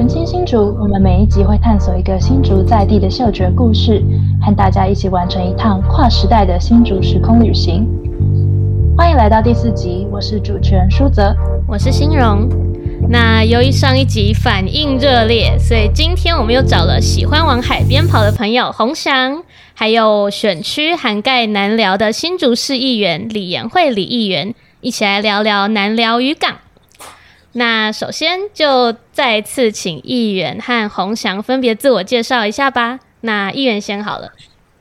文青新竹，我们每一集会探索一个新竹在地的嗅觉故事，和大家一起完成一趟跨时代的新竹时空旅行。欢迎来到第四集，我是主持人舒泽，我是欣荣。那由于上一集反应热烈，所以今天我们又找了喜欢往海边跑的朋友洪翔，还有选区涵盖南寮的新竹市议员李延惠李议员，一起来聊聊南寮渔港。那首先就再次请议员和洪翔分别自我介绍一下吧。那议员先好了。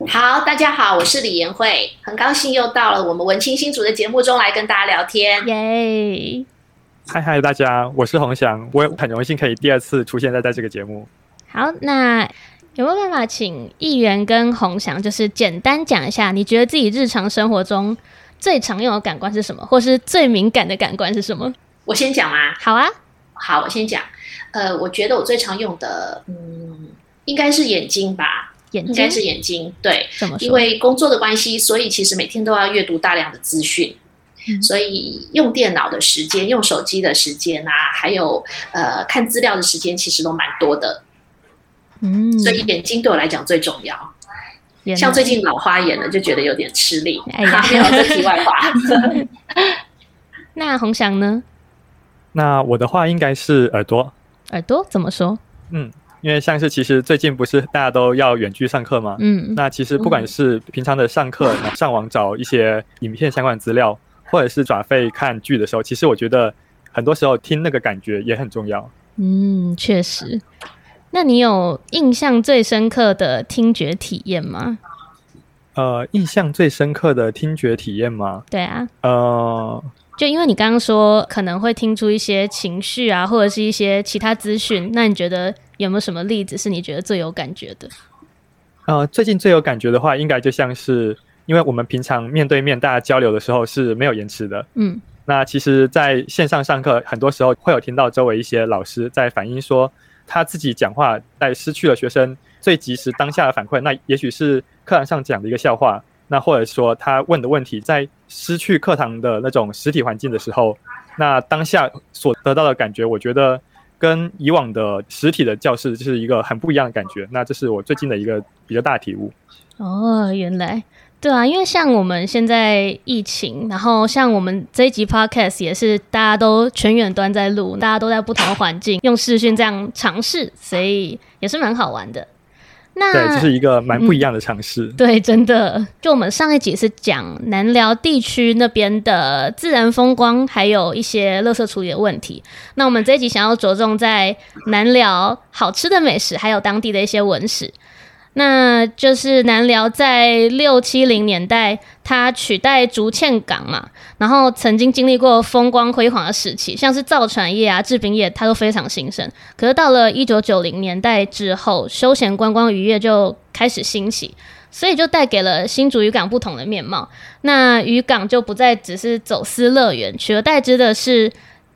好，大家好，我是李延慧，很高兴又到了我们文青新组的节目中来跟大家聊天。耶！嗨嗨，大家，我是洪翔，我很荣幸可以第二次出现在在这个节目。好，那有没有办法请议员跟洪翔，就是简单讲一下，你觉得自己日常生活中最常用的感官是什么，或是最敏感的感官是什么？我先讲吗？好啊，好，我先讲。呃，我觉得我最常用的，嗯，应该是眼睛吧。眼睛应该是眼睛，对。因为工作的关系，所以其实每天都要阅读大量的资讯，所以用电脑的时间、用手机的时间啊，还有呃看资料的时间，其实都蛮多的。嗯，所以眼睛对我来讲最重要。像最近老花眼了，就觉得有点吃力。哎呀，没有这题外话。那洪翔呢？那我的话应该是耳朵。耳朵怎么说？嗯，因为像是其实最近不是大家都要远距上课吗？嗯，那其实不管是平常的上课，上网找一些影片相关的资料，或者是转费看剧的时候，其实我觉得很多时候听那个感觉也很重要。嗯，确实。那你有印象最深刻的听觉体验吗？呃，印象最深刻的听觉体验吗？对啊。呃。就因为你刚刚说可能会听出一些情绪啊，或者是一些其他资讯，那你觉得有没有什么例子是你觉得最有感觉的？呃，最近最有感觉的话，应该就像是因为我们平常面对面大家交流的时候是没有延迟的，嗯，那其实在线上上课，很多时候会有听到周围一些老师在反映说，他自己讲话在失去了学生最及时当下的反馈，那也许是课堂上讲的一个笑话。那或者说他问的问题，在失去课堂的那种实体环境的时候，那当下所得到的感觉，我觉得跟以往的实体的教室就是一个很不一样的感觉。那这是我最近的一个比较大的体悟。哦，原来对啊，因为像我们现在疫情，然后像我们这一集 podcast 也是大家都全远端在录，大家都在不同的环境用视讯这样尝试，所以也是蛮好玩的。对，这是一个蛮不一样的尝试。对，真的。就我们上一集是讲南寮地区那边的自然风光，还有一些垃圾处理的问题。那我们这一集想要着重在南寮好吃的美食，还有当地的一些文史。那就是南寮在六七零年代，它取代竹堑港嘛，然后曾经经历过风光辉煌的时期，像是造船业啊、制冰业，它都非常兴盛。可是到了一九九零年代之后，休闲观光渔业就开始兴起，所以就带给了新竹渔港不同的面貌。那渔港就不再只是走私乐园，取而代之的是。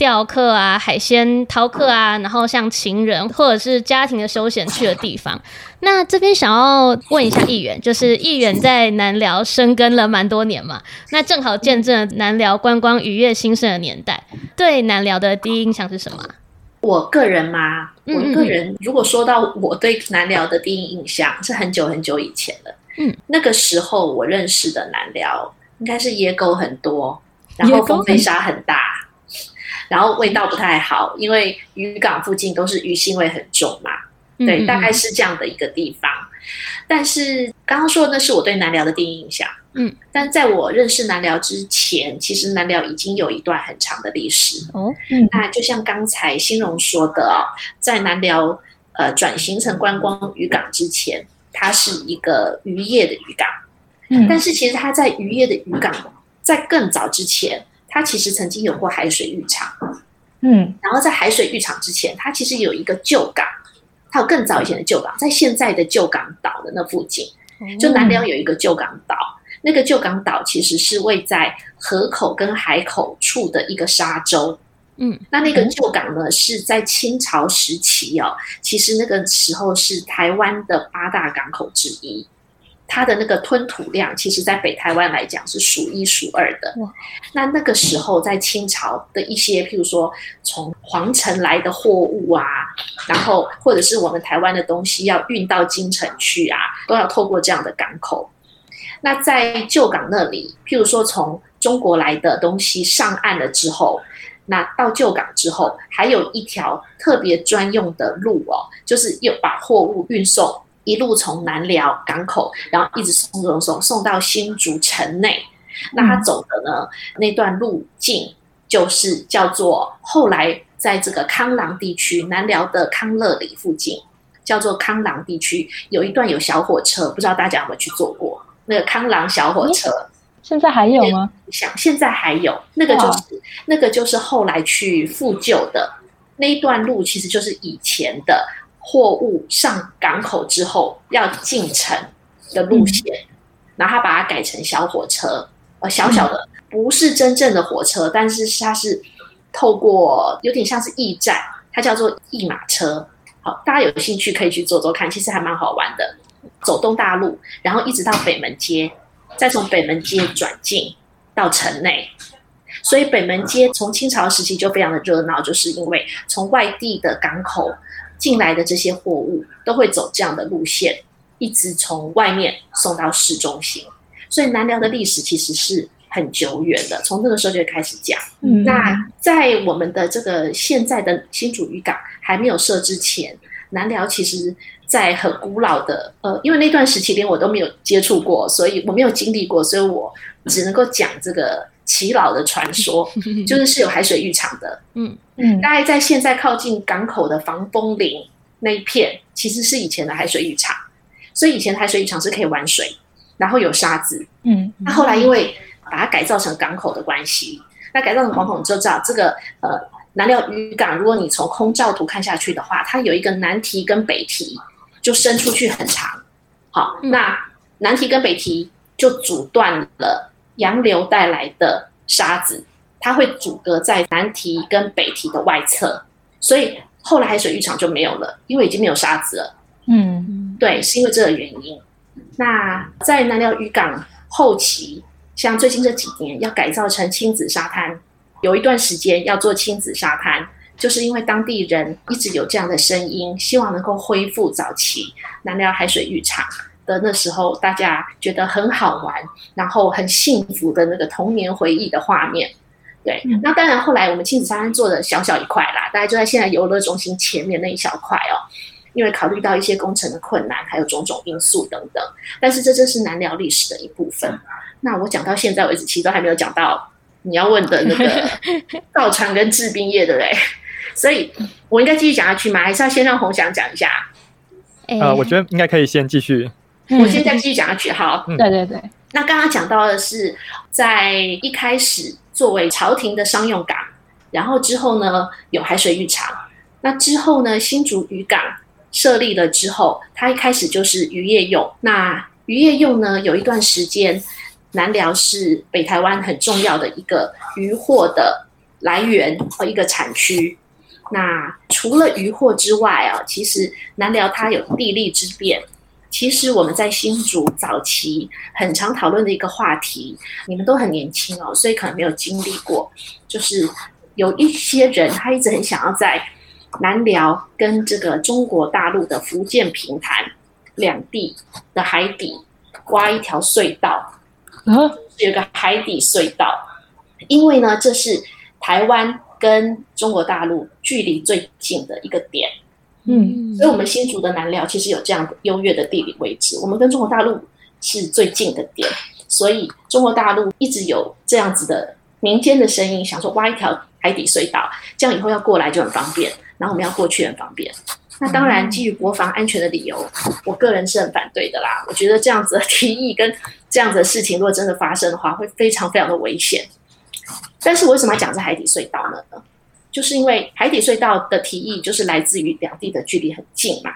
钓客啊，海鲜饕客啊，然后像情人或者是家庭的休闲去的地方。那这边想要问一下议员，就是议员在南寮生根了蛮多年嘛，那正好见证南寮观光渔业兴盛的年代。对南寮的第一印象是什么？我个人嘛，我个人如果说到我对南寮的第一印象，是很久很久以前了。嗯，那个时候我认识的南寮应该是野狗很多，然后风飞沙很大。然后味道不太好，因为渔港附近都是鱼腥味很重嘛。对，大概是这样的一个地方。但是刚刚说的那是我对南寮的第一印象。嗯，但在我认识南寮之前，其实南寮已经有一段很长的历史。哦，嗯，那就像刚才新荣说的哦，在南寮呃转型成观光渔港之前，它是一个渔业的渔港。嗯，但是其实它在渔业的渔港在更早之前。它其实曾经有过海水浴场，嗯，然后在海水浴场之前，它其实有一个旧港，它有更早以前的旧港，在现在的旧港岛的那附近，就南寮有一个旧港岛，那个旧港岛其实是位在河口跟海口处的一个沙洲，嗯，那那个旧港呢是在清朝时期哦，其实那个时候是台湾的八大港口之一。它的那个吞吐量，其实在北台湾来讲是数一数二的。那那个时候在清朝的一些，譬如说从皇城来的货物啊，然后或者是我们台湾的东西要运到京城去啊，都要透过这样的港口。那在旧港那里，譬如说从中国来的东西上岸了之后，那到旧港之后，还有一条特别专用的路哦，就是又把货物运送，一路从南寮港口，然后一直送送送送到新竹城内。那他走的呢那段路径，就是叫做后来在这个康朗地区南寮的康乐里附近，叫做康朗地区，有一段有小火车，不知道大家有没有去坐过？那个康朗小火车，现在还有吗？想现在还有，那个就是那个就是后来去复旧的那一段路，其实就是以前的货物上港口之后要进城的路线，然后他把它改成小火车，呃，小小的，不是真正的火车，但是它是透过有点像是驿站，它叫做驿马车。好，大家有兴趣可以去坐坐看，其实还蛮好玩的。走东大路，然后一直到北门街，再从北门街转进到城内。所以北门街从清朝时期就非常的热闹，就是因为从外地的港口进来的这些货物都会走这样的路线，一直从外面送到市中心。所以南寮的历史其实是很久远的，从那个时候就开始讲。那在我们的这个现在的新竹渔港还没有设之前，南寮其实。在很古老的，呃，因为那段时期连我都没有接触过，所以我没有经历过，所以我只能够讲这个奇老的传说，就是是有海水浴场的，嗯。嗯，大概在现在靠近港口的防风林那一片，其实是以前的海水浴场，所以以前海水浴场是可以玩水，然后有沙子，嗯，那后来因为把它改造成港口的关系，那改造成港口你就知道这个呃南寮渔港，如果你从空照图看下去的话，它有一个南堤跟北堤。就伸出去很长，好，那南堤跟北堤就阻断了洋流带来的沙子，它会阻隔在南堤跟北堤的外侧，所以后来海水浴场就没有了，因为已经没有沙子了。嗯，对，是因为这个原因。那在南寮渔港后期，像最近这几年要改造成亲子沙滩，有一段时间要做亲子沙滩。就是因为当地人一直有这样的声音，希望能够恢复早期南寮海水浴场的那时候，大家觉得很好玩，然后很幸福的那个童年回忆的画面。对，那当然后来我们亲子沙滩做的小小一块啦，大概就在现在游乐中心前面那一小块哦。因为考虑到一些工程的困难，还有种种因素等等，但是这正是南寮历史的一部分。那我讲到现在为止，其实都还没有讲到你要问的那个 造船跟制冰业，对不对？所以，我应该继续讲下去吗？还是要先让洪翔讲一下？呃，我觉得应该可以先继续。我现在继续讲下去。好，对对对。那刚刚讲到的是，在一开始作为朝廷的商用港，然后之后呢有海水浴场。那之后呢，新竹渔港设立了之后，它一开始就是渔业用。那渔业用呢，有一段时间，南寮是北台湾很重要的一个渔货的来源和一个产区。那除了渔获之外啊，其实南寮它有地利之便。其实我们在新竹早期很常讨论的一个话题，你们都很年轻哦，所以可能没有经历过。就是有一些人他一直很想要在南寮跟这个中国大陆的福建平潭两地的海底挖一条隧道，啊，有个海底隧道，因为呢，这是台湾。跟中国大陆距离最近的一个点，嗯，所以我们新竹的南寮其实有这样优越的地理位置，我们跟中国大陆是最近的点，所以中国大陆一直有这样子的民间的声音，想说挖一条海底隧道，这样以后要过来就很方便，然后我们要过去很方便。那当然基于国防安全的理由，我个人是很反对的啦。我觉得这样子的提议跟这样子的事情，如果真的发生的话，会非常非常的危险。但是我为什么要讲这海底隧道呢？就是因为海底隧道的提议就是来自于两地的距离很近嘛。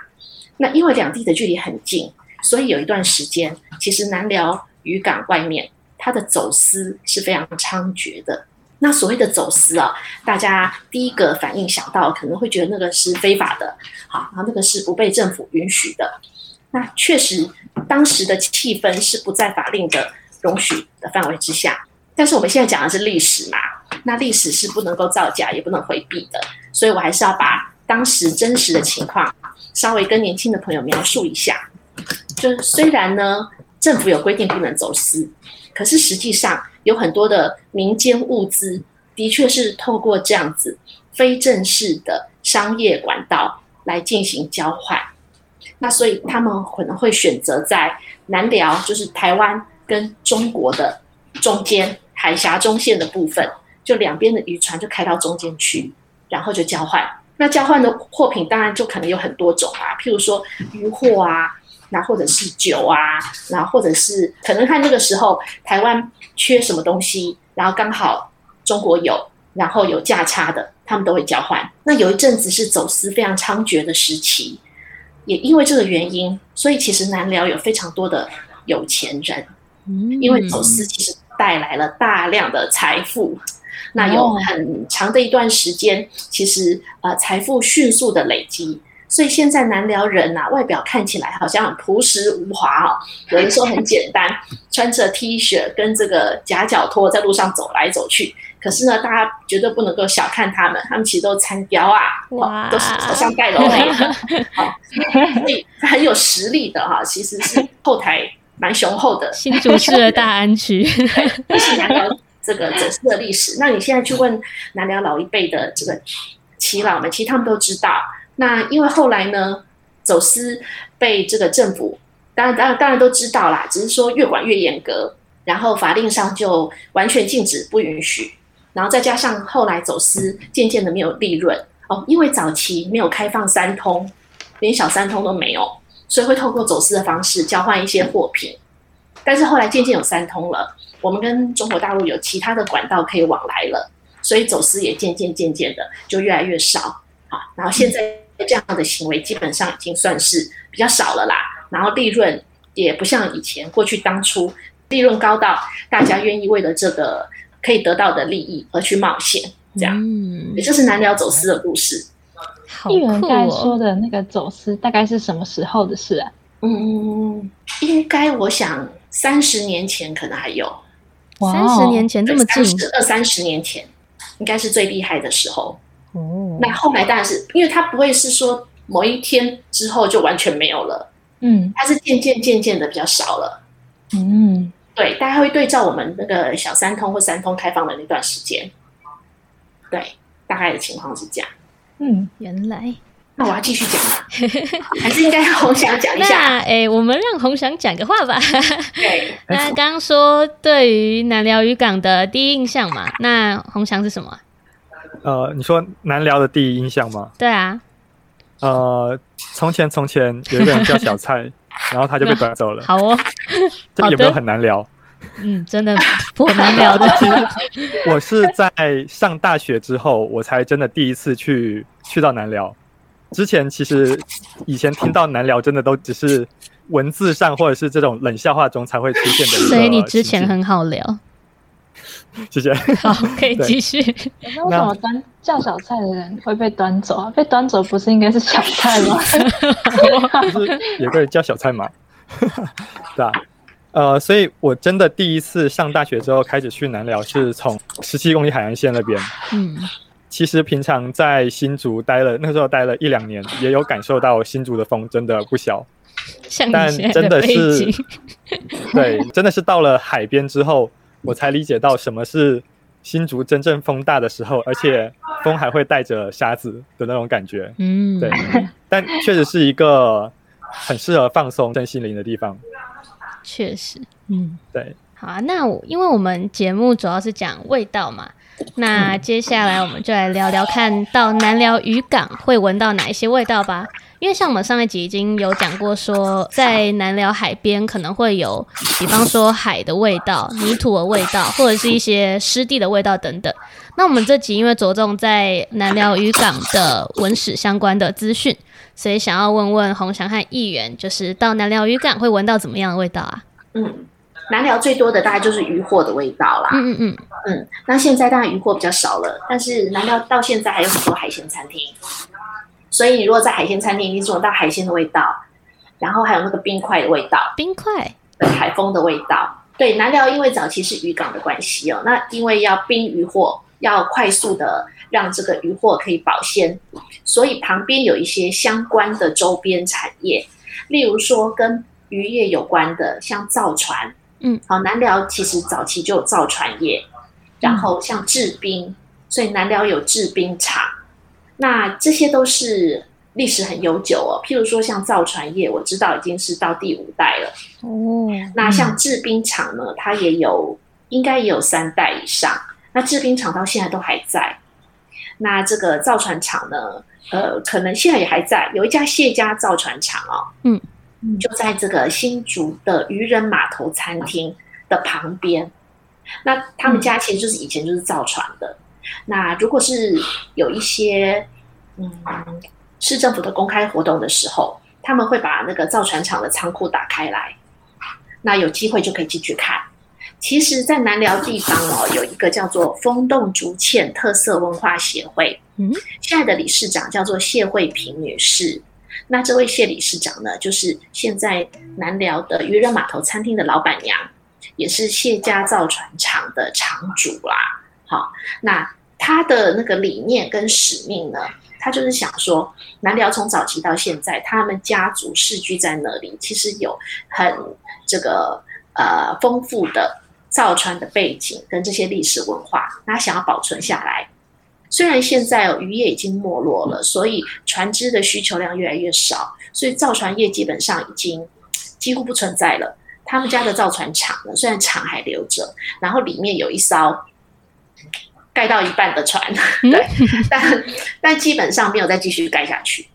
那因为两地的距离很近，所以有一段时间，其实南寮渔港外面它的走私是非常猖獗的。那所谓的走私啊，大家第一个反应想到可能会觉得那个是非法的，好，然后那个是不被政府允许的。那确实当时的气氛是不在法令的容许的范围之下。但是我们现在讲的是历史嘛，那历史是不能够造假，也不能回避的，所以我还是要把当时真实的情况稍微跟年轻的朋友描述一下。就虽然呢，政府有规定不能走私，可是实际上有很多的民间物资的确是透过这样子非正式的商业管道来进行交换。那所以他们可能会选择在南寮，就是台湾跟中国的中间。海峡中线的部分，就两边的渔船就开到中间去，然后就交换。那交换的货品当然就可能有很多种啊，譬如说渔货啊，那或者是酒啊，然后或者是可能看那个时候台湾缺什么东西，然后刚好中国有，然后有价差的，他们都会交换。那有一阵子是走私非常猖獗的时期，也因为这个原因，所以其实南辽有非常多的有钱人，因为走私其实。带来了大量的财富，那有很长的一段时间，其实呃财富迅速的累积，所以现在南辽人呐，外表看起来好像很朴实无华哦，有人说很简单，穿着 T 恤跟这个夹脚拖在路上走来走去，可是呢，大家绝对不能够小看他们，他们其实都参标啊，哇，都是好像盖楼的，好，所以很有实力的哈，其实是后台。蛮雄厚的新竹市的大安区，这是南辽这个整个的历史。那你现在去问南辽老一辈的这个耆老们，其实他们都知道。那因为后来呢，走私被这个政府当然当然当然都知道啦，只是说越管越严格，然后法令上就完全禁止不允许。然后再加上后来走私渐渐的没有利润哦，因为早期没有开放三通，连小三通都没有。所以会透过走私的方式交换一些货品，但是后来渐渐有三通了，我们跟中国大陆有其他的管道可以往来了，所以走私也渐渐渐渐的就越来越少啊。然后现在这样的行为基本上已经算是比较少了啦。然后利润也不像以前过去当初利润高到大家愿意为了这个可以得到的利益而去冒险，这样。嗯，也就是南辽走私的故事。议员刚才说的那个走私大概是什么时候的事啊？嗯，应该我想三十年前可能还有，三十年前这么近，二三十年前应该是最厉害的时候。哦，那后来当然是因为它不会是说某一天之后就完全没有了，嗯，它是渐渐渐渐的比较少了。嗯，对，大家会对照我们那个小三通或三通开放的那段时间，对，大概的情况是这样。嗯，原来，那我要继续讲了？还是应该红翔讲一下？那哎，我们让红翔讲个话吧。对，那刚刚说对于南寮渔港的第一印象嘛，那红翔是什么？呃，你说南寮的第一印象吗？对啊。呃，从前从前有一个人叫小蔡，然后他就被拐走了。好哦，这有没有很难聊？嗯，真的很难聊的。我是在上大学之后，我才真的第一次去去到南寮。之前其实以前听到难聊，真的都只是文字上或者是这种冷笑话中才会出现的。所以你之前很好聊。谢谢。好，可以继续。那为什么端叫小菜的人会被端走啊？被端走不是应该是小菜吗？不是有个人叫小菜吗？对啊。呃，所以我真的第一次上大学之后开始去南寮，是从十七公里海岸线那边。嗯，其实平常在新竹待了，那时候待了一两年，也有感受到新竹的风真的不小。但真的是，对，真的是到了海边之后，我才理解到什么是新竹真正风大的时候，而且风还会带着沙子的那种感觉。嗯，对，但确实是一个很适合放松身心灵的地方。确实，嗯，对，好啊。那我因为我们节目主要是讲味道嘛，那接下来我们就来聊聊，看到南寮渔港会闻到哪一些味道吧。因为像我们上一集已经有讲过，说在南寮海边可能会有，比方说海的味道、泥土的味道，或者是一些湿地的味道等等。那我们这集因为着重在南寮渔港的文史相关的资讯。所以想要问问洪翔和议员，就是到南寮渔港会闻到怎么样的味道啊？嗯，南寮最多的大概就是渔货的味道啦。嗯嗯嗯嗯。那现在当然渔货比较少了，但是南寮到现在还有很多海鲜餐厅。所以你如果在海鲜餐厅，你闻到海鲜的味道，然后还有那个冰块的味道，冰块，对，海风的味道。对，南寮因为早期是渔港的关系哦，那因为要冰渔货，要快速的让这个渔货可以保鲜，所以旁边有一些相关的周边产业，例如说跟渔业有关的，像造船，嗯，好，南寮其实早期就有造船业，然后像制冰，所以南寮有制冰厂，那这些都是历史很悠久哦。譬如说像造船业，我知道已经是到第五代了。哦，那像制冰厂呢，它也有应该也有三代以上。那制冰厂到现在都还在。那这个造船厂呢，呃，可能现在也还在，有一家谢家造船厂哦，嗯，就在这个新竹的渔人码头餐厅的旁边。那他们家其实就是以前就是造船的。那如果是有一些嗯市政府的公开活动的时候，他们会把那个造船厂的仓库打开来，那有机会就可以进去看。其实，在南寮地方哦，有一个叫做风洞竹堑特色文化协会，嗯，现在的理事长叫做谢慧萍女士。那这位谢理事长呢，就是现在南寮的渔人码头餐厅的老板娘，也是谢家造船厂的厂主啦。好，那他的那个理念跟使命呢，他就是想说，南寮从早期到现在，他们家族世居在那里，其实有很这个呃丰富的造船的背景跟这些历史文化，他想要保存下来。虽然现在渔业已经没落了，所以船只的需求量越来越少，所以造船业基本上已经几乎不存在了。他们家的造船厂呢，虽然厂还留着，然后里面有一艘盖到一半的船，对，但但基本上没有再继续盖下去。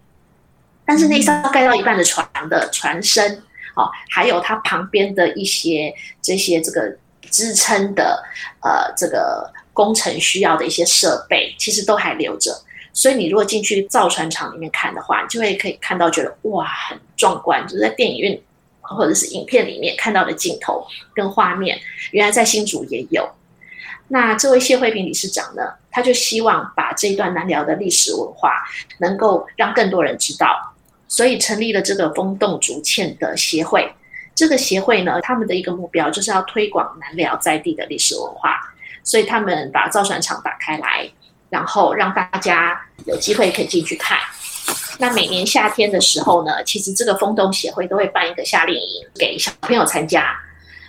但是那艘盖到一半的船的船身，哦，还有它旁边的一些这些这个支撑的呃这个。工程需要的一些设备，其实都还留着。所以你如果进去造船厂里面看的话，就会可以看到，觉得哇，很壮观，就是在电影院或者是影片里面看到的镜头跟画面，原来在新竹也有。那这位谢慧平理事长呢，他就希望把这一段难聊的历史文化能够让更多人知道，所以成立了这个风洞竹堑的协会。这个协会呢，他们的一个目标就是要推广南寮在地的历史文化。所以他们把造船厂打开来，然后让大家有机会可以进去看。那每年夏天的时候呢，其实这个风洞协会都会办一个夏令营给小朋友参加。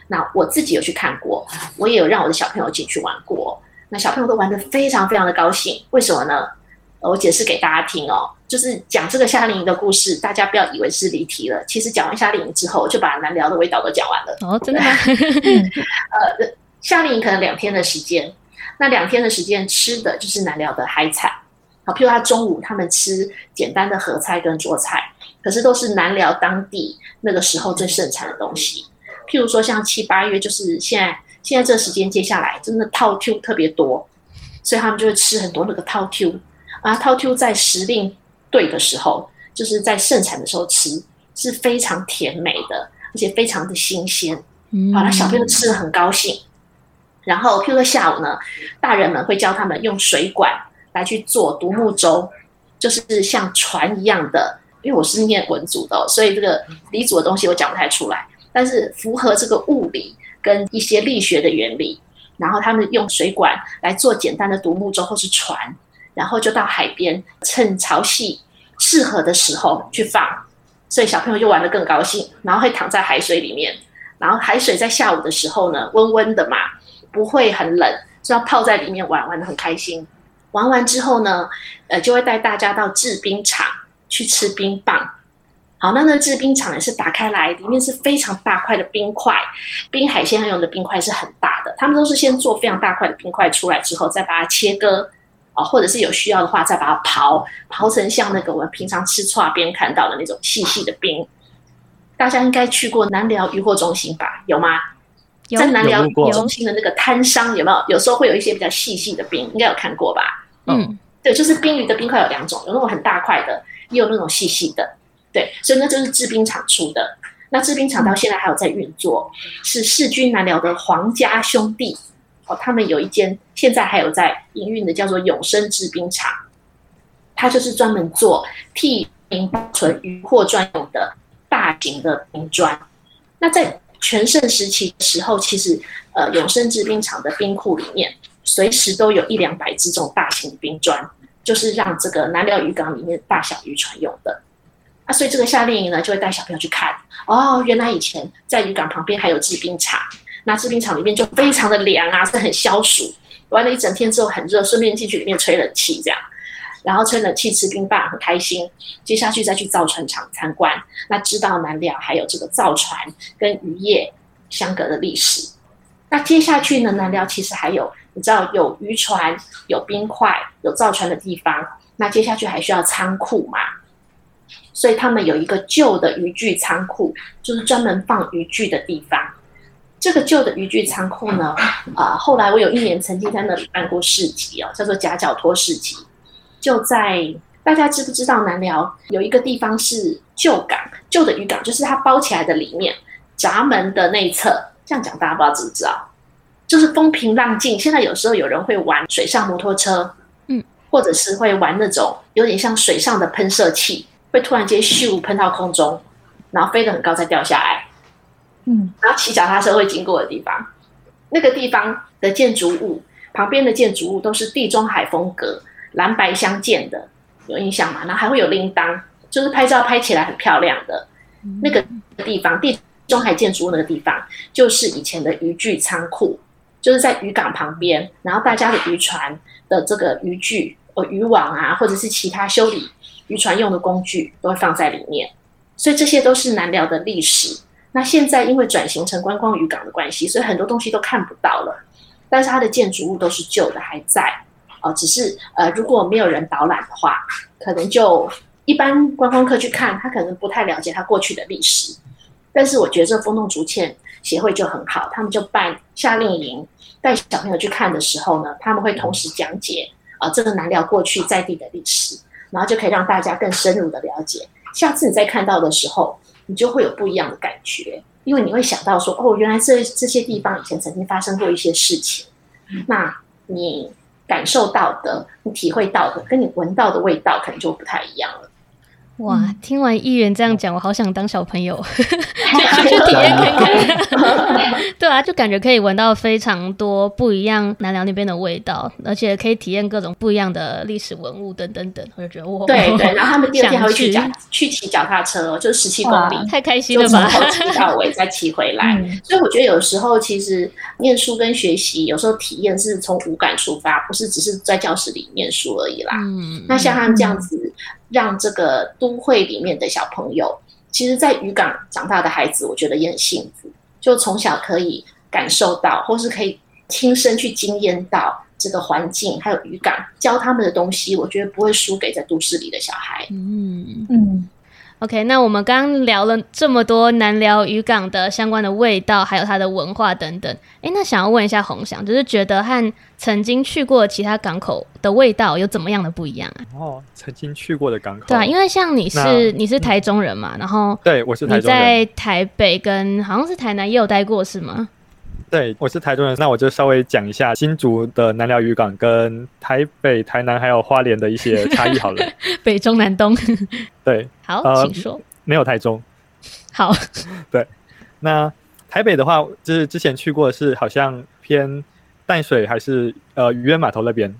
那我自己有去看过，我也有让我的小朋友进去玩过。那小朋友都玩得非常非常的高兴。为什么呢？我解释给大家听哦，就是讲这个夏令营的故事，大家不要以为是离题了。其实讲完夏令营之后，就把难聊的味道都讲完了。哦，真的吗？呃。夏令营可能两天的时间，那两天的时间吃的就是南寮的海产，好，譬如他中午他们吃简单的合菜跟做菜，可是都是南寮当地那个时候最盛产的东西。譬如说像七八月，就是现在现在这时间接下来真的套 Q 特别多，所以他们就会吃很多那个套 Q 啊，套 Q 在时令对的时候，就是在盛产的时候吃是非常甜美的，而且非常的新鲜，好，那小朋友吃的很高兴。然后，譬如说下午呢，大人们会教他们用水管来去做独木舟，就是像船一样的。因为我是念文组的，所以这个理组的东西我讲不太出来。但是符合这个物理跟一些力学的原理，然后他们用水管来做简单的独木舟或是船，然后就到海边，趁潮汐适合的时候去放，所以小朋友就玩得更高兴，然后会躺在海水里面，然后海水在下午的时候呢，温温的嘛。不会很冷，就要泡在里面玩，玩的很开心。玩完之后呢，呃，就会带大家到制冰厂去吃冰棒。好，那那制冰厂也是打开来，里面是非常大块的冰块，冰海鲜用的冰块是很大的。他们都是先做非常大块的冰块出来之后，再把它切割，哦，或者是有需要的话，再把它刨，刨成像那个我们平常吃串边看到的那种细细的冰。大家应该去过南寮渔货中心吧？有吗？在南寮中心的那个摊商有没有？有时候会有一些比较细细的冰，应该有看过吧？嗯，对，就是冰鱼的冰块有两种，有那种很大块的，也有那种细细的。对，所以那就是制冰厂出的。那制冰厂到现在还有在运作，是世军南寮的皇家兄弟哦，他们有一间现在还有在营运的，叫做永生制冰厂。它就是专门做替民保存鱼货专用的大型的冰砖。那在全盛时期的时候，其实呃永生制冰厂的冰库里面，随时都有一两百只这种大型冰砖，就是让这个南寮渔港里面大小渔船用的。啊，所以这个夏令营呢，就会带小朋友去看。哦，原来以前在渔港旁边还有制冰厂，那制冰厂里面就非常的凉啊，是很消暑。玩了一整天之后很热，顺便进去里面吹冷气这样，然后吹冷气吃冰棒很开心。接下去再去造船厂参观，那知道南寮还有这个造船跟渔业相隔的历史。那接下去呢，南寮其实还有你知道有渔船、有冰块、有造船的地方。那接下去还需要仓库嘛？所以他们有一个旧的渔具仓库，就是专门放渔具的地方。这个旧的渔具仓库呢，啊，后来我有一年曾经在那里办过市集哦，叫做夹角托市集。就在大家知不知道南寮有一个地方是旧港，旧的渔港，就是它包起来的里面闸门的内侧。这样讲大家不知道知不知道？就是风平浪静。现在有时候有人会玩水上摩托车，嗯，或者是会玩那种有点像水上的喷射器。会突然间咻喷到空中，然后飞得很高再掉下来，嗯，然后骑脚踏车会经过的地方，那个地方的建筑物旁边的建筑物都是地中海风格，蓝白相间的，有印象吗？然后还会有铃铛，就是拍照拍起来很漂亮的那个地方，地中海建筑物那个地方就是以前的渔具仓库，就是在渔港旁边，然后大家的渔船的这个渔具、呃渔网啊，或者是其他修理。渔船用的工具都会放在里面，所以这些都是南寮的历史。那现在因为转型成观光渔港的关系，所以很多东西都看不到了。但是它的建筑物都是旧的，还在哦。只是呃，如果没有人导览的话，可能就一般观光客去看，他可能不太了解他过去的历史。但是我觉得这风动竹堑协会就很好，他们就办夏令营，带小朋友去看的时候呢，他们会同时讲解啊这个南寮过去在地的历史。然后就可以让大家更深入的了解，下次你再看到的时候，你就会有不一样的感觉，因为你会想到说，哦，原来这这些地方以前曾经发生过一些事情，那你感受到的、你体会到的，跟你闻到的味道可能就不太一样了。哇，听完议员这样讲，我好想当小朋友，去去体验看看。对啊，就感觉可以闻到非常多不一样南寮那边的味道，而且可以体验各种不一样的历史文物等等等。我就觉得哇，对对。然后他们第二天还会去脚去骑脚踏车，就是十七公里，太开心了吧？从头骑到尾再骑回来。所以我觉得有时候其实念书跟学习，有时候体验是从五感出发，不是只是在教室里念书而已啦。嗯，那像他们这样子。让这个都会里面的小朋友，其实，在渔港长大的孩子，我觉得也很幸福，就从小可以感受到，或是可以亲身去经验到这个环境，还有渔港教他们的东西，我觉得不会输给在都市里的小孩。嗯嗯。OK，那我们刚刚聊了这么多南寮渔港的相关的味道，还有它的文化等等。哎，那想要问一下洪翔，就是觉得和曾经去过其他港口的味道有怎么样的不一样啊？哦，曾经去过的港口，对啊，因为像你是你是台中人嘛，然后对我是你在台北跟好像是台南也有待过是吗？对，我是台中人，那我就稍微讲一下新竹的南寮渔港跟台北、台南还有花莲的一些差异好了。北中南东。对，好，请说。没有台中。好。对，那台北的话，就是之前去过的是好像偏淡水还是呃渔人码头那边。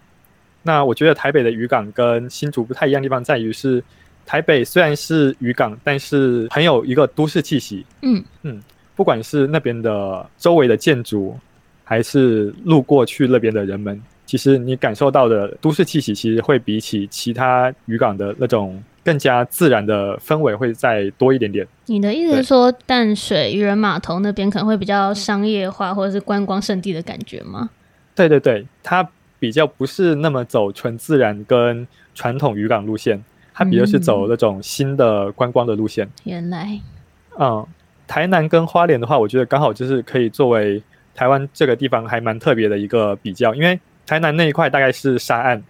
那我觉得台北的渔港跟新竹不太一样的地方在于是，台北虽然是渔港，但是很有一个都市气息。嗯嗯。不管是那边的周围的建筑，还是路过去那边的人们，其实你感受到的都市气息，其实会比起其他渔港的那种更加自然的氛围会再多一点点。你的意思是说，淡水渔人码头那边可能会比较商业化，或者是观光胜地的感觉吗？对对对，它比较不是那么走纯自然跟传统渔港路线，它比较是走那种新的观光的路线。原来，嗯。台南跟花莲的话，我觉得刚好就是可以作为台湾这个地方还蛮特别的一个比较，因为台南那一块大概是沙岸，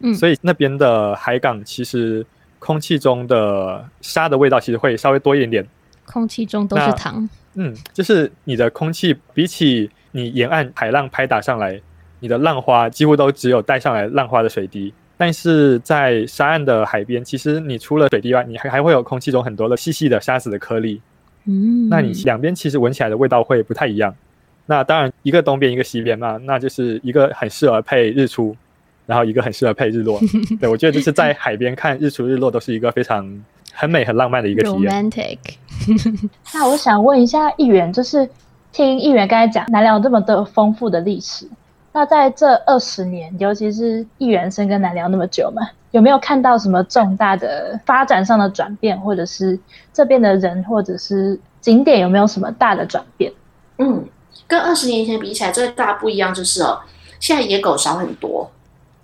嗯，所以那边的海港其实空气中的沙的味道其实会稍微多一点点。空气中都是糖。嗯，就是你的空气比起你沿岸海浪拍打上来，你的浪花几乎都只有带上来浪花的水滴，但是在沙岸的海边，其实你除了水滴外，你还还会有空气中很多的细细的沙子的颗粒。嗯，那你两边其实闻起来的味道会不太一样。那当然，一个东边一个西边嘛，那就是一个很适合配日出，然后一个很适合配日落。对我觉得就是在海边看日出日落都是一个非常很美很浪漫的一个体验。romantic。那我想问一下议员，就是听议员刚才讲南寮这么多丰富的历史，那在这二十年，尤其是议员生跟南寮那么久嘛，有没有看到什么重大的发展上的转变，或者是这边的人或者是景点有没有什么大的转变？嗯，跟二十年前比起来，最大不一样就是哦，现在野狗少很多。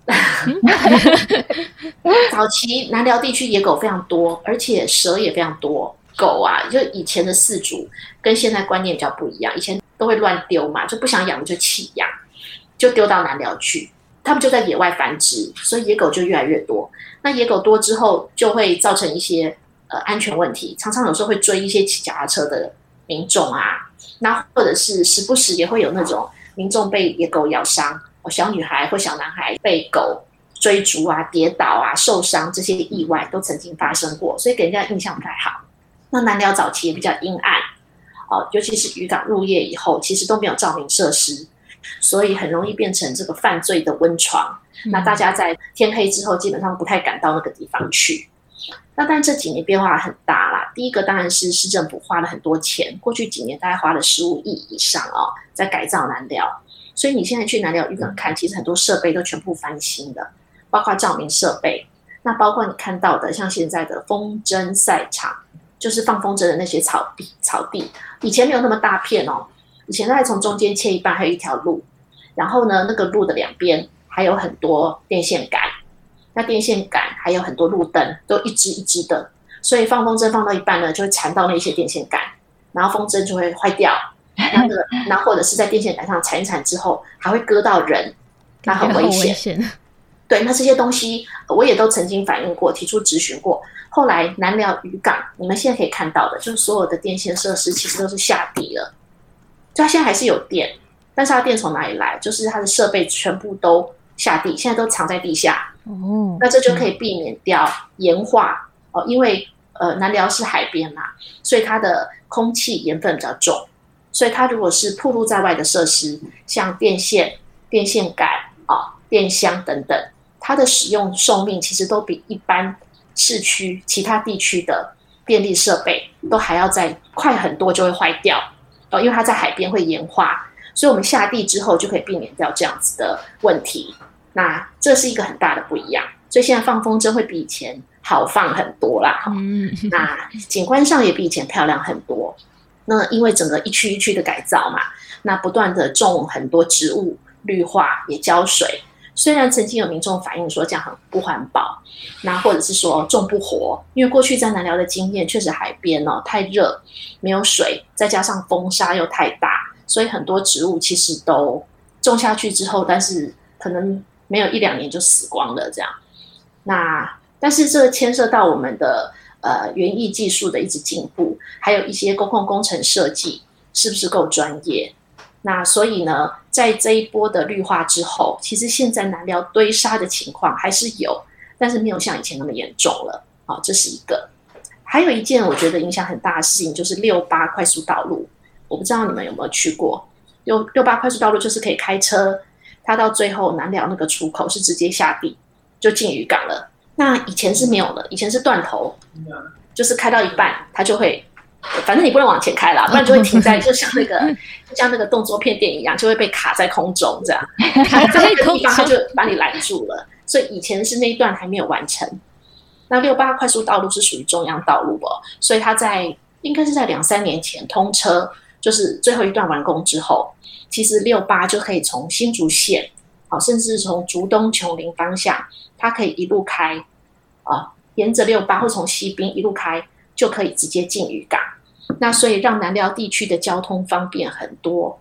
早期南寮地区野狗非常多，而且蛇也非常多。狗啊，就以前的饲主跟现在观念比较不一样，以前都会乱丢嘛，就不想养就弃养，就丢到南寮去，他们就在野外繁殖，所以野狗就越来越多。那野狗多之后，就会造成一些呃安全问题，常常有时候会追一些骑脚踏车的民众啊，那或者是时不时也会有那种民众被野狗咬伤，小女孩或小男孩被狗追逐啊、跌倒啊、受伤这些意外都曾经发生过，所以给人家印象不太好。那南寮早期也比较阴暗，哦，尤其是渔港入夜以后，其实都没有照明设施，所以很容易变成这个犯罪的温床。那大家在天黑之后，基本上不太敢到那个地方去。那但这几年变化很大啦。第一个当然是市政府花了很多钱，过去几年大概花了十五亿以上哦，在改造南寮。所以你现在去南寮渔港看，其实很多设备都全部翻新的，包括照明设备，那包括你看到的像现在的风筝赛场，就是放风筝的那些草地，草地以前没有那么大片哦，以前大概从中间切一半，还有一条路，然后呢，那个路的两边还有很多电线杆。那电线杆还有很多路灯，都一支一支的，所以放风筝放到一半呢，就会缠到那些电线杆，然后风筝就会坏掉。那个，那或者是在电线杆上缠一缠之后，还会割到人，那很危险。险。对，那这些东西我也都曾经反映过，提出质询过。后来南寮渔港，你们现在可以看到的，就是所有的电线设施其实都是下地了，就它现在还是有电，但是它电从哪里来？就是它的设备全部都下地，现在都藏在地下。哦，那这就可以避免掉盐化哦，因为呃南寮是海边嘛，所以它的空气盐分比较重，所以它如果是暴露在外的设施，像电线、电线杆啊、电箱等等，它的使用寿命其实都比一般市区其他地区的电力设备都还要再快很多，就会坏掉哦，因为它在海边会盐化，所以我们下地之后就可以避免掉这样子的问题。那这是一个很大的不一样，所以现在放风筝会比以前好放很多啦。哈、嗯，那景观上也比以前漂亮很多。那因为整个一区一区的改造嘛，那不断的种很多植物，绿化也浇水。虽然曾经有民众反映说这样很不环保，那或者是说种不活，因为过去在南寮的经验确实海边哦太热，没有水，再加上风沙又太大，所以很多植物其实都种下去之后，但是可能没有一两年就死光了这样。那但是这牵涉到我们的呃园艺技术的一直进步，还有一些公共工程设计是不是够专业？那所以呢，在这一波的绿化之后，其实现在南寮堆沙的情况还是有，但是没有像以前那么严重了。好，这是一个。还有一件我觉得影响很大的事情，就是六八快速道路。我不知道你们有没有去过？六六八快速道路就是可以开车，它到最后南寮那个出口是直接下地就进渔港了。那以前是没有的，以前是断头，就是开到一半它就会。反正你不能往前开了，不然就会停在，就像那个，就像那个动作片电影一样，就会被卡在空中这样，卡在那个地方它，就把你拦住了。所以以前是那一段还没有完成。那六八快速道路是属于中央道路哦，所以它在应该是在两三年前通车，就是最后一段完工之后，其实六八就可以从新竹县，好，甚至从竹东琼林方向，它可以一路开啊，沿着六八或从西滨一路开，就可以直接进渔港。那所以让南寮地区的交通方便很多。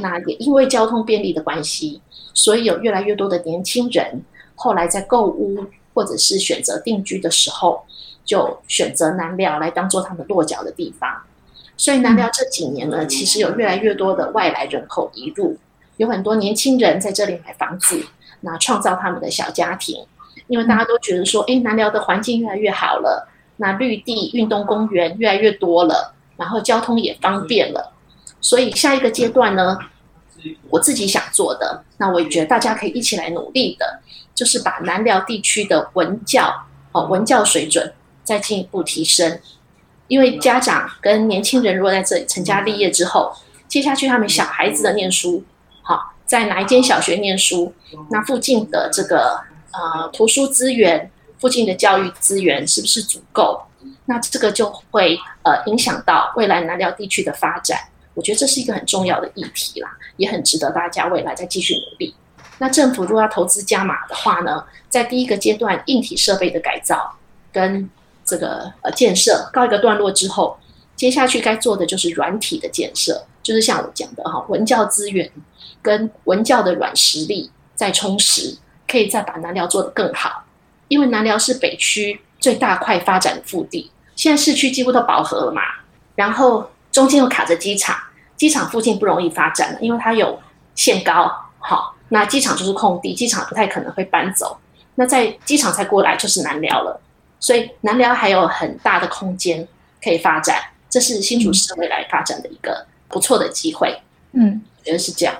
那也因为交通便利的关系，所以有越来越多的年轻人后来在购屋或者是选择定居的时候，就选择南寮来当做他们落脚的地方。所以南寮这几年呢，其实有越来越多的外来人口移入，有很多年轻人在这里买房子，那创造他们的小家庭。因为大家都觉得说，诶，南寮的环境越来越好了，那绿地、运动公园越来越多了，然后交通也方便了。所以下一个阶段呢，我自己想做的，那我也觉得大家可以一起来努力的，就是把南寮地区的文教哦文教水准再进一步提升。因为家长跟年轻人如果在这里成家立业之后，接下去他们小孩子的念书，好在哪一间小学念书，那附近的这个呃图书资源、附近的教育资源是不是足够？那这个就会呃影响到未来南寮地区的发展。我觉得这是一个很重要的议题啦，也很值得大家未来再继续努力。那政府如果要投资加码的话呢，在第一个阶段硬体设备的改造跟这个呃建设告一个段落之后，接下去该做的就是软体的建设，就是像我讲的哈，文教资源跟文教的软实力再充实，可以再把南寮做得更好。因为南寮是北区最大块发展的腹地，现在市区几乎都饱和了嘛，然后中间又卡着机场，机场附近不容易发展了，因为它有限高，好，那机场就是空地，机场不太可能会搬走，那在机场再过来就是南寮了。所以南寮还有很大的空间可以发展，这是新竹市未来发展的一个不错的机会。嗯，觉得是这样。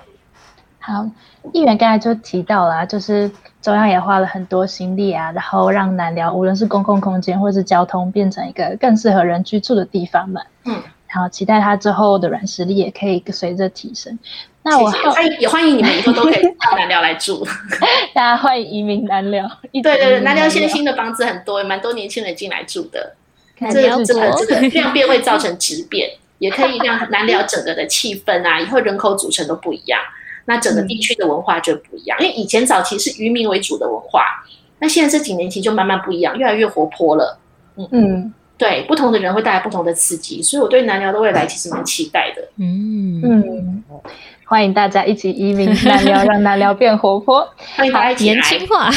好，议员刚才就提到了，就是中央也花了很多心力啊，然后让南寮无论是公共空间或是交通变成一个更适合人居住的地方嘛。嗯，然后期待它之后的软实力也可以随着提升。那我欢迎也欢迎你们以后都可以到南寮来住，大家欢迎移民南寮。对对对，南寮现在新的房子很多，蛮多年轻人进来住的。这个这个这个量变会造成质变，也可以让南寮整个的气氛啊，以后人口组成都不一样，那整个地区的文化就不一样。因为以前早期是渔民为主的文化，那现在这几年其实就慢慢不一样，越来越活泼了。嗯嗯，对，不同的人会带来不同的刺激，所以我对南寮的未来其实蛮期待的。嗯嗯。欢迎大家一起移民南寮，让南寮变活泼，欢迎大家年轻化。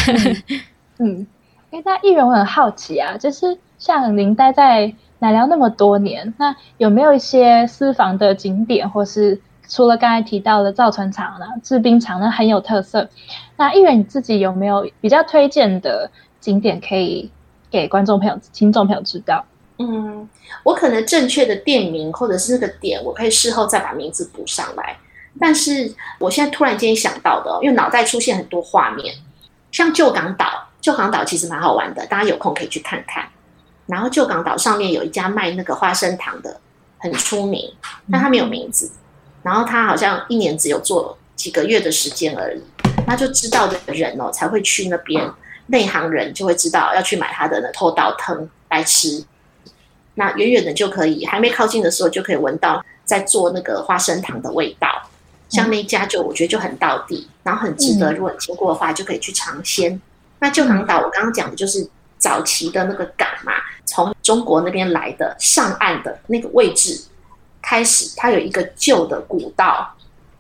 嗯，因为大家艺人我很好奇啊，就是像您待在南寮那么多年，那有没有一些私房的景点，或是除了刚才提到的造船厂呢、制冰厂呢很有特色？那艺人你自己有没有比较推荐的景点可以给观众朋友、听众朋友知道？嗯，我可能正确的店名或者是那个点，我可以事后再把名字补上来。但是我现在突然间想到的，因为脑袋出现很多画面，像旧港岛，旧港岛其实蛮好玩的，大家有空可以去看看。然后旧港岛上面有一家卖那个花生糖的，很出名，但他没有名字。然后他好像一年只有做几个月的时间而已，那就知道的人哦才会去那边，内行人就会知道要去买他的那偷岛藤来吃。那远远的就可以，还没靠近的时候就可以闻到在做那个花生糖的味道。像那家就我觉得就很到地，然后很值得，如果你经过的话，就可以去尝鲜。那旧港岛我刚刚讲的就是早期的那个港嘛，从中国那边来的上岸的那个位置开始，它有一个旧的古道，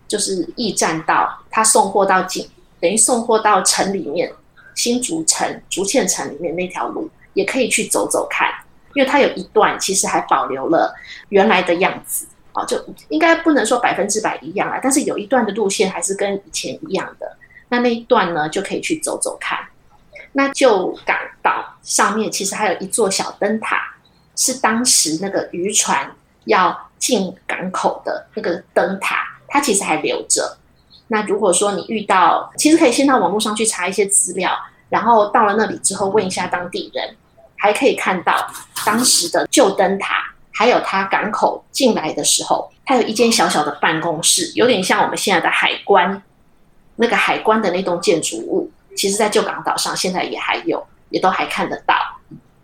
就是驿站道，它送货到景，等于送货到城里面，新竹城、竹堑城里面那条路也可以去走走看，因为它有一段其实还保留了原来的样子。啊，就应该不能说百分之百一样啊，但是有一段的路线还是跟以前一样的。那那一段呢，就可以去走走看。那旧港岛上面其实还有一座小灯塔，是当时那个渔船要进港口的那个灯塔，它其实还留着。那如果说你遇到，其实可以先到网络上去查一些资料，然后到了那里之后问一下当地人，还可以看到当时的旧灯塔。还有它港口进来的时候，它有一间小小的办公室，有点像我们现在的海关那个海关的那栋建筑物。其实，在旧港岛上现在也还有，也都还看得到。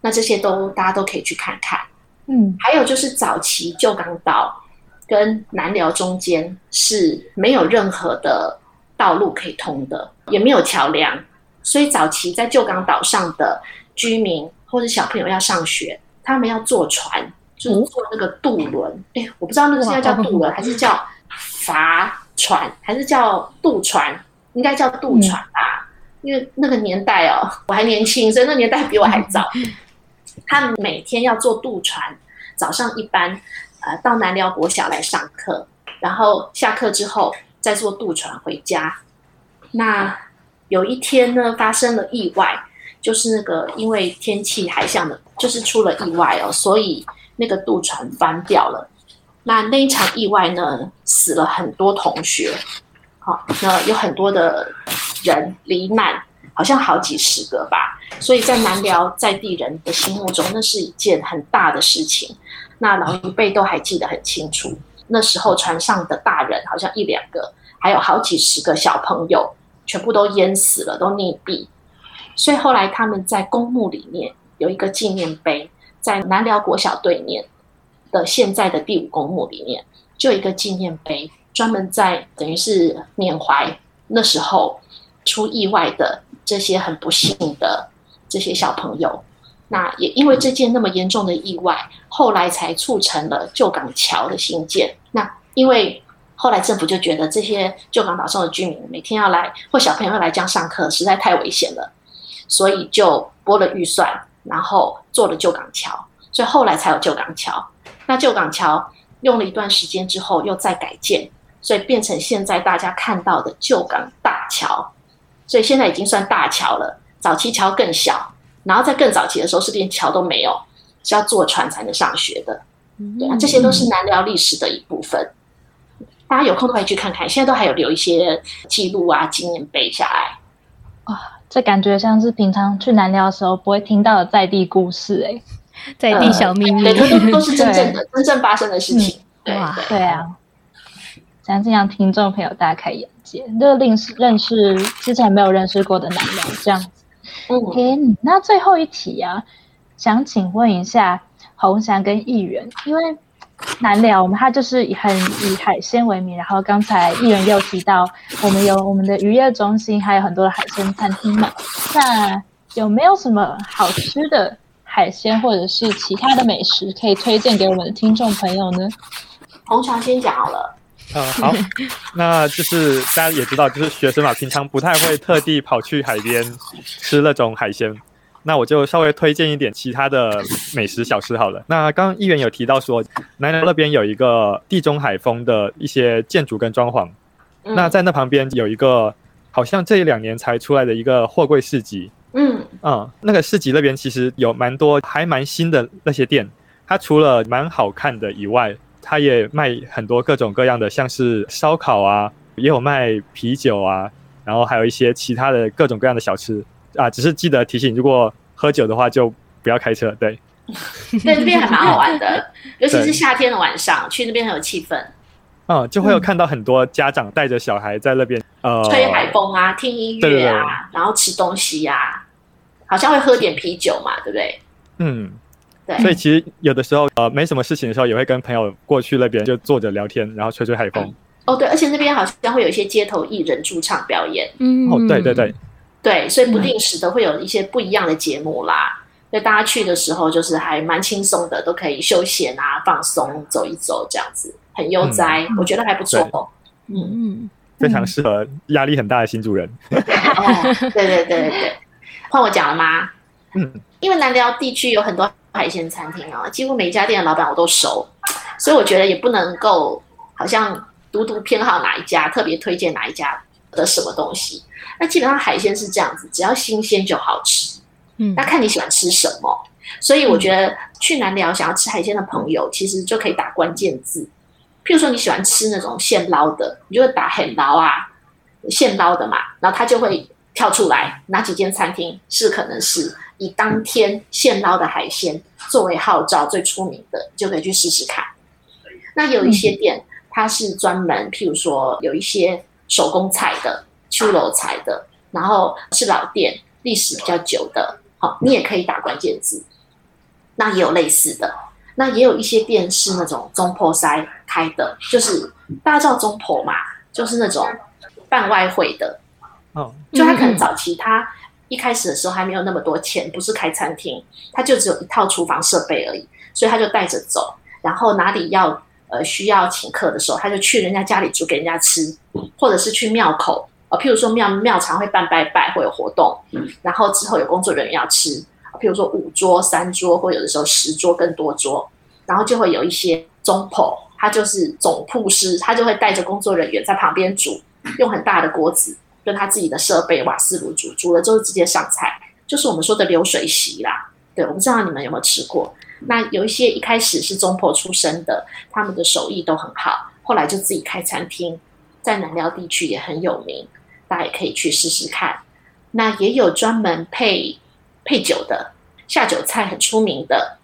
那这些都大家都可以去看看。嗯，还有就是早期旧港岛跟南寮中间是没有任何的道路可以通的，也没有桥梁，所以早期在旧港岛上的居民或者小朋友要上学，他们要坐船。就是坐那个渡轮，哎，我不知道那个现在叫渡轮还是叫筏船，还是叫渡船？应该叫渡船吧，因为那个年代哦，我还年轻，所以那年代比我还早。他们每天要坐渡船，早上一班，呃，到南寮国小来上课，然后下课之后再坐渡船回家。那有一天呢，发生了意外，就是那个因为天气海象的，就是出了意外哦，所以。那个渡船翻掉了，那那一场意外呢，死了很多同学，好，那有很多的人罹难，好像好几十个吧。所以在南寮在地人的心目中，那是一件很大的事情。那老一辈都还记得很清楚，那时候船上的大人好像一两个，还有好几十个小朋友，全部都淹死了，都溺毙。所以后来他们在公墓里面有一个纪念碑，在南寮国小对面的现在的第五公墓里面，就一个纪念碑，专门在等于是缅怀那时候出意外的这些很不幸的这些小朋友。那也因为这件那么严重的意外，后来才促成了旧港桥的兴建。那因为后来政府就觉得这些旧港岛上的居民每天要来或小朋友要来这样上课，实在太危险了，所以就拨了预算，然后做了旧港桥。所以后来才有旧港桥。那旧港桥用了一段时间之后，又再改建，所以变成现在大家看到的旧港大桥。所以现在已经算大桥了，早期桥更小。然后在更早期的时候，是连桥都没有，是要坐船才能上学的。对啊，这些都是南寮历史的一部分。大家有空都可以去看看，现在都还有留一些记录啊、纪念碑下来。哇，这感觉像是平常去南寮的时候不会听到的在地故事哎，在地小秘密，对，都都是真正的、真正发生的事情。哇，对啊，想这样听众朋友大开眼界，就认识认识之前没有认识过的男人这样。OK，那最后一题啊，想请问一下洪翔跟议员，因为难聊，我们他就是很以海鲜为名，然后刚才议员又提到，我们有我们的渔业中心，还有很多的海鲜餐厅嘛，那有没有什么好吃的海鲜或者是其他的美食可以推荐给我们的听众朋友呢？洪翔先讲好了。嗯，好，那就是大家也知道，就是学生嘛，平常不太会特地跑去海边吃那种海鲜。那我就稍微推荐一点其他的美食小吃好了。那刚刚议员有提到说，南寮那边有一个地中海风的一些建筑跟装潢。那在那旁边有一个，好像这一两年才出来的一个货柜市集。嗯嗯，那个市集那边其实有蛮多还蛮新的那些店，它除了蛮好看的以外。他也卖很多各种各样的，像是烧烤啊，也有卖啤酒啊，然后还有一些其他的各种各样的小吃啊。只是记得提醒，如果喝酒的话就不要开车。对，对，这边还蛮好玩的，尤其是夏天的晚上去那边很有气氛。嗯，就会有看到很多家长带着小孩在那边呃吹海风啊，听音乐啊，然后吃东西呀，好像会喝点啤酒嘛，对不对？嗯。所以其实有的时候，呃，没什么事情的时候，也会跟朋友过去那边就坐着聊天，然后吹吹海风。哦，对，而且那边好像会有一些街头艺人驻唱表演。嗯，哦，对对对，对，所以不定时的会有一些不一样的节目啦。所以大家去的时候，就是还蛮轻松的，都可以休闲啊、放松、走一走这样子，很悠哉，我觉得还不错。嗯嗯，非常适合压力很大的新主人。对对对对对，换我讲了吗？嗯，因为南寮地区有很多。海鲜餐厅啊，几乎每一家店的老板我都熟，所以我觉得也不能够好像独独偏好哪一家，特别推荐哪一家的什么东西。那基本上海鲜是这样子，只要新鲜就好吃。嗯，那看你喜欢吃什么。所以我觉得去南寮想要吃海鲜的朋友，其实就可以打关键字，譬如说你喜欢吃那种现捞的，你就会打很捞啊，现捞的嘛，然后它就会跳出来哪几间餐厅是可能是。以当天现捞的海鲜作为号召，最出名的就可以去试试看。那有一些店，它是专门，譬如说有一些手工菜的、秋楼菜的，然后是老店，历史比较久的，好，你也可以打关键字。那也有类似的，那也有一些店是那种中破塞开的，就是大家知道中破嘛，就是那种办外汇的，哦，就他可能早期他。一开始的时候还没有那么多钱，不是开餐厅，他就只有一套厨房设备而已，所以他就带着走，然后哪里要呃需要请客的时候，他就去人家家里煮给人家吃，或者是去庙口，呃，譬如说庙庙常会办拜拜会有活动，然后之后有工作人员要吃，譬如说五桌、三桌，或有的时候十桌更多桌，然后就会有一些总铺，他就是总铺师，他就会带着工作人员在旁边煮，用很大的锅子。跟他自己的设备瓦斯炉煮，煮了之后直接上菜，就是我们说的流水席啦。对，我不知道你们有没有吃过。那有一些一开始是中婆出身的，他们的手艺都很好，后来就自己开餐厅，在南寮地区也很有名，大家也可以去试试看。那也有专门配配酒的下酒菜很出名的，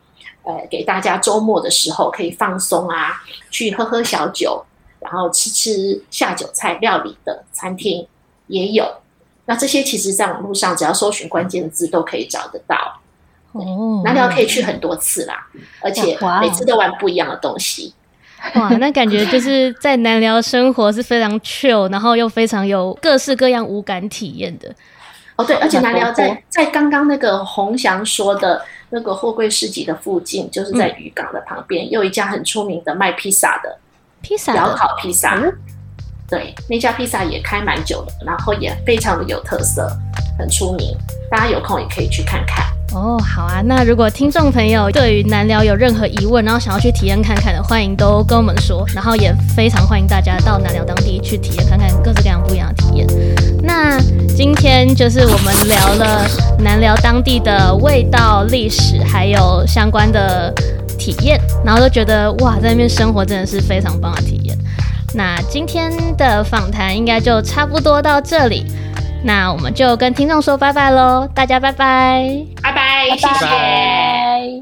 呃，给大家周末的时候可以放松啊，去喝喝小酒，然后吃吃下酒菜料理的餐厅也有。那这些其实，在网络上只要搜寻关键字都可以找得到。哦，南寮可以去很多次啦，而且每次都玩不一样的东西。哇，那感觉就是在南寮生活是非常 chill，然后又非常有各式各样无感体验的。哦，对，而且南寮在在刚刚那个洪祥说的那个货柜市集的附近，就是在渔港的旁边，有一家很出名的卖披萨的披萨窑烤披萨。对，那家披萨也开蛮久了，然后也非常的有特色，很出名。大家有空也可以去看看。哦，好啊。那如果听众朋友对于南寮有任何疑问，然后想要去体验看看的，欢迎都跟我们说。然后也非常欢迎大家到南寮当地去体验看看各式各样不一样的体验。那今天就是我们聊了南寮当地的味道、历史，还有相关的体验，然后都觉得哇，在那边生活真的是非常棒的体验。那今天的访谈应该就差不多到这里，那我们就跟听众说拜拜喽，大家拜拜，拜拜，谢谢。